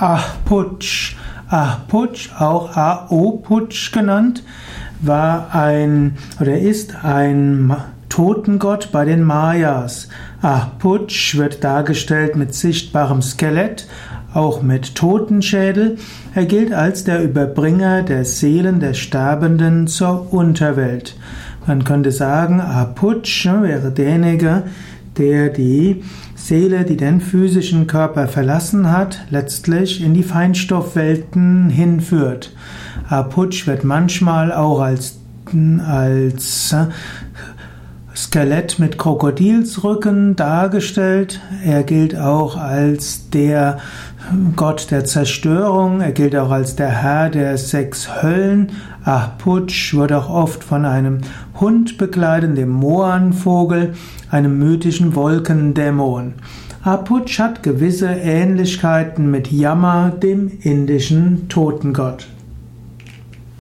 Ahputsch. Ahputsch, auch Aoputsch genannt, war ein oder ist ein Totengott bei den Mayas. Ahputsch wird dargestellt mit sichtbarem Skelett, auch mit Totenschädel. Er gilt als der Überbringer der Seelen der Sterbenden zur Unterwelt. Man könnte sagen, Ahputsch wäre derjenige, der die Seele, die den physischen Körper verlassen hat, letztlich in die Feinstoffwelten hinführt. Aputsch wird manchmal auch als, als Skelett mit Krokodilsrücken dargestellt. Er gilt auch als der Gott der Zerstörung. Er gilt auch als der Herr der sechs Höllen. Ahputsch wird auch oft von einem Hund begleitet, dem Moanvogel, einem mythischen Wolkendämon. Ahputsch hat gewisse Ähnlichkeiten mit Yama, dem indischen Totengott.